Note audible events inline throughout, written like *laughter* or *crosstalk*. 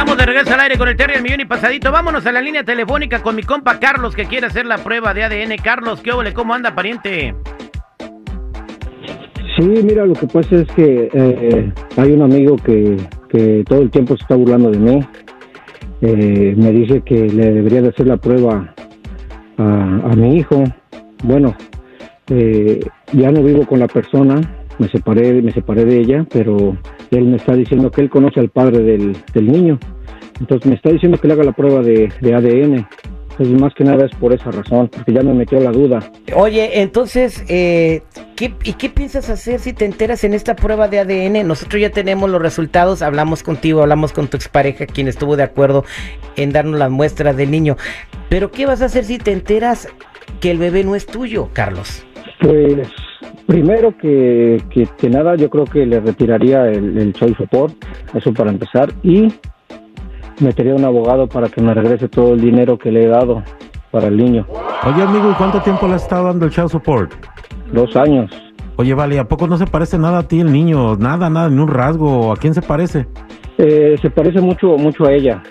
Estamos de regreso al aire con el Terry el Millón y Pasadito. Vámonos a la línea telefónica con mi compa Carlos que quiere hacer la prueba de ADN. Carlos, ¿qué ole? ¿Cómo anda, pariente? Sí, mira, lo que pasa es que eh, hay un amigo que, que todo el tiempo se está burlando de mí. Eh, me dice que le debería de hacer la prueba a, mi hijo. Bueno, eh, ya no vivo con la persona, me separé, me separé de ella, pero él me está diciendo que él conoce al padre del, del niño. Entonces me está diciendo que le haga la prueba de, de ADN. Entonces más que nada es por esa razón, porque ya me metió la duda. Oye, entonces, eh, ¿qué, ¿y qué piensas hacer si te enteras en esta prueba de ADN? Nosotros ya tenemos los resultados, hablamos contigo, hablamos con tu expareja, quien estuvo de acuerdo en darnos la muestra del niño. Pero ¿qué vas a hacer si te enteras que el bebé no es tuyo, Carlos? Pues primero que, que, que nada, yo creo que le retiraría el, el child support, eso para empezar, y metería un abogado para que me regrese todo el dinero que le he dado para el niño. Oye, amigo, ¿y cuánto tiempo le has estado dando el child support? Dos años. Oye, vale, ¿a poco no se parece nada a ti el niño? Nada, nada, ni un rasgo. ¿A quién se parece? Eh, se parece mucho, mucho a ella.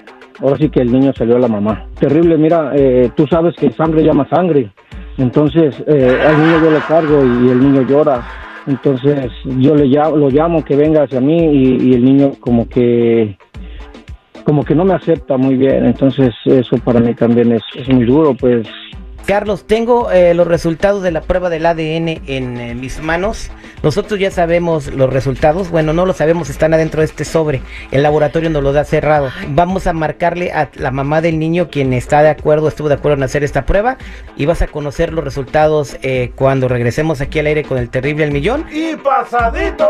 Ahora sí que el niño salió a la mamá. Terrible, mira, eh, tú sabes que sangre llama sangre. Entonces, eh, al niño yo le cargo y el niño llora. Entonces, yo le llamo, lo llamo que venga hacia mí y, el niño como que como que no me acepta muy bien. Entonces, eso para mí también es muy duro, pues Carlos, tengo eh, los resultados de la prueba del ADN en eh, mis manos. Nosotros ya sabemos los resultados. Bueno, no lo sabemos, están adentro de este sobre. El laboratorio nos lo da cerrado. Vamos a marcarle a la mamá del niño, quien está de acuerdo, estuvo de acuerdo en hacer esta prueba. Y vas a conocer los resultados eh, cuando regresemos aquí al aire con el terrible El Millón. Y pasadito.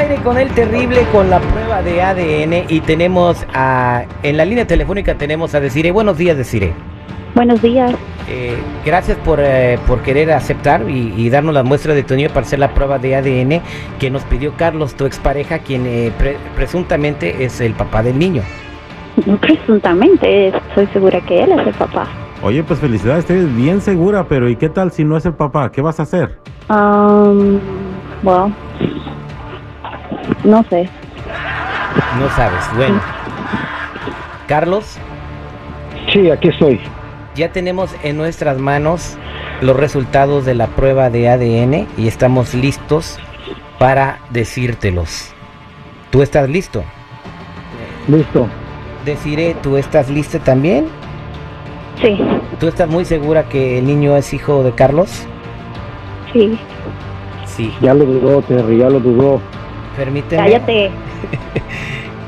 Aire con el terrible, con la prueba de ADN y tenemos a, en la línea telefónica tenemos a Desire. Buenos días, Desire. Buenos días. Eh, gracias por, eh, por querer aceptar y, y darnos la muestra de tu niño para hacer la prueba de ADN que nos pidió Carlos, tu expareja, quien eh, pre- presuntamente es el papá del niño. Presuntamente, estoy segura que él es el papá. Oye, pues felicidades, estoy bien segura, pero ¿y qué tal si no es el papá? ¿Qué vas a hacer? Um, well, no sé. No sabes. Bueno. Carlos, sí, aquí estoy. ya tenemos en nuestras manos los resultados de la prueba de ADN y estamos listos para decírtelos. ¿Tú estás listo? Listo. Deciré, ¿tú estás lista también? Sí, ¿Tú estás muy segura que el niño es hijo de Carlos? sí. Sí. Ya lo dudó, Terry, ya lo dudó. Permíteme. Cállate. *laughs*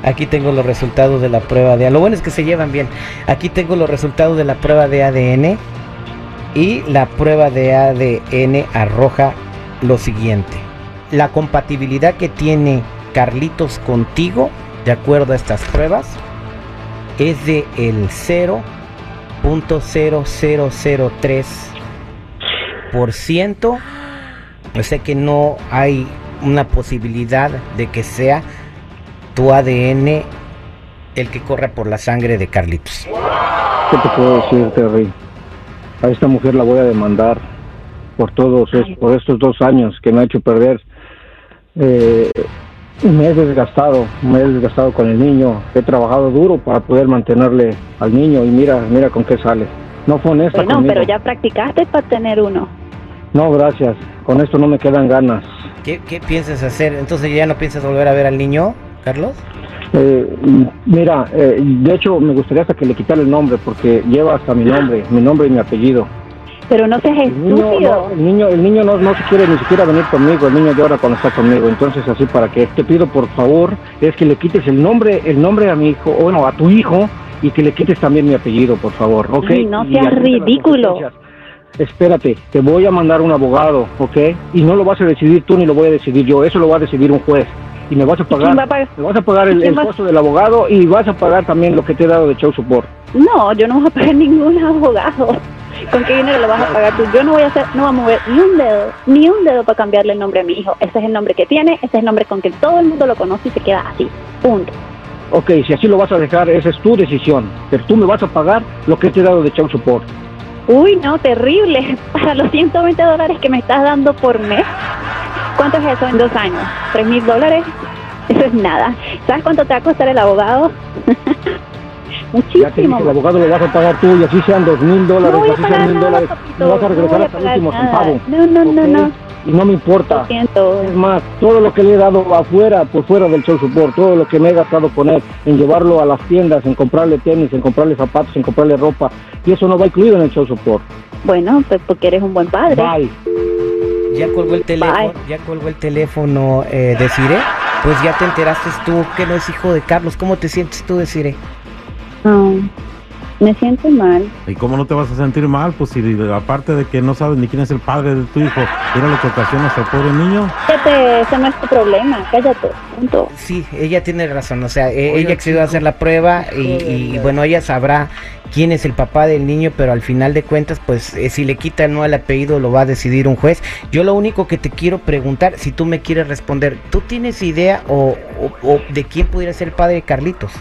Aquí tengo los resultados de la prueba de Lo bueno es que se llevan bien. Aquí tengo los resultados de la prueba de ADN y la prueba de ADN arroja lo siguiente. La compatibilidad que tiene Carlitos contigo, de acuerdo a estas pruebas, es de el 0.0003%. O sea que no hay una posibilidad de que sea tu ADN el que corra por la sangre de Carlitos. ¿Qué te puedo decir, Terry? A esta mujer la voy a demandar por todos por estos dos años que me ha hecho perder. Eh, me he desgastado, me he desgastado con el niño. He trabajado duro para poder mantenerle al niño y mira, mira con qué sale. No fue honesta Bueno, conmigo. pero ya practicaste para tener uno. No, gracias. Con esto no me quedan ganas. ¿Qué, qué piensas hacer? Entonces ya no piensas volver a ver al niño, Carlos. Eh, mira, eh, de hecho me gustaría hasta que le quitara el nombre porque lleva hasta mi nombre, mi nombre y mi apellido. Pero no seas El niño, estúpido. no, el niño, el niño no, no se quiere ni siquiera venir conmigo, el niño llora cuando está conmigo, entonces así para que te pido por favor es que le quites el nombre, el nombre a mi hijo, o bueno, a tu hijo y que le quites también mi apellido, por favor, ¿ok? Ay, no seas ridículo. Espérate, te voy a mandar un abogado, ¿ok? Y no lo vas a decidir tú ni lo voy a decidir yo, eso lo va a decidir un juez. Y me vas a pagar, quién va a pagar? me vas a pagar el, ¿Quién el va- costo del abogado y vas a pagar también lo que te he dado de show support. No, yo no voy a pagar *laughs* ningún abogado. ¿Con qué dinero lo vas a pagar tú? Yo no voy a hacer, no voy a mover ni un dedo, ni un dedo para cambiarle el nombre a mi hijo. Ese es el nombre que tiene, ese es el nombre con que todo el mundo lo conoce y se queda así. Punto. Ok, si así lo vas a dejar, esa es tu decisión. Pero tú me vas a pagar lo que te he dado de show support. Uy, no, terrible. *laughs* Para los 120 dólares que me estás dando por mes. ¿Cuánto es eso en dos años? ¿Tres mil dólares? Eso es nada. ¿Sabes cuánto te va a costar el abogado? *laughs* Ya te dije, Muchísimo. el abogado lo vas a pagar tú y así sean dos mil No dólares, voy a así pagar sean mil nada, dólares. Me vas a No regresar voy a hasta el último centavo. No, no, no, no. Y no me importa. Lo siento. Es más, todo lo que le he dado afuera, por fuera del show support, todo lo que me he gastado con él, en llevarlo a las tiendas, en comprarle tenis, en comprarle zapatos, en comprarle ropa, y eso no va incluido en el show support. Bueno, pues porque eres un buen padre. Bye. Ya colgó el teléfono, ya colgó el teléfono eh, Desiree. Pues ya te enteraste tú que no es hijo de Carlos. ¿Cómo te sientes tú, Desiree? Ah, me siento mal. ¿Y cómo no te vas a sentir mal? Pues si aparte de que no sabes ni quién es el padre de tu hijo, mira lo que ocasionas al pobre niño. Cállate, ese no es tu problema. Cállate. Punto. Sí, ella tiene razón. O sea, e- Oiga, ella accedió a hacer la prueba y, y, bueno, ella sabrá quién es el papá del niño, pero al final de cuentas, pues eh, si le quita no el apellido lo va a decidir un juez. Yo lo único que te quiero preguntar, si tú me quieres responder, ¿tú tienes idea o, o- o de quién pudiera ser el padre de Carlitos?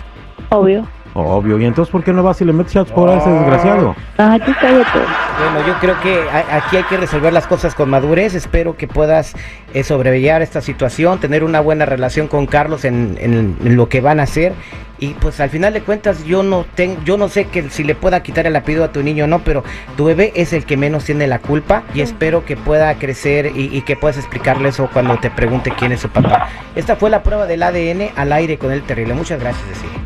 Obvio. Obvio. ¿Y entonces por qué no vas y le metes chats por a ese desgraciado? Ah, tú cállate. Bueno, yo creo que a- aquí hay que resolver las cosas con madurez. Espero que puedas eh, sobrellevar esta situación, tener una buena relación con Carlos en, en- en lo que van a hacer. Y pues al final de cuentas yo no tengo, yo no sé que si le pueda quitar el apellido a tu niño o no, pero tu bebé es el que menos tiene la culpa y espero que pueda crecer y, y que puedas explicarle eso cuando te pregunte quién es su papá. Esta fue la prueba del ADN al aire con el terrible. Muchas gracias, Cecilia.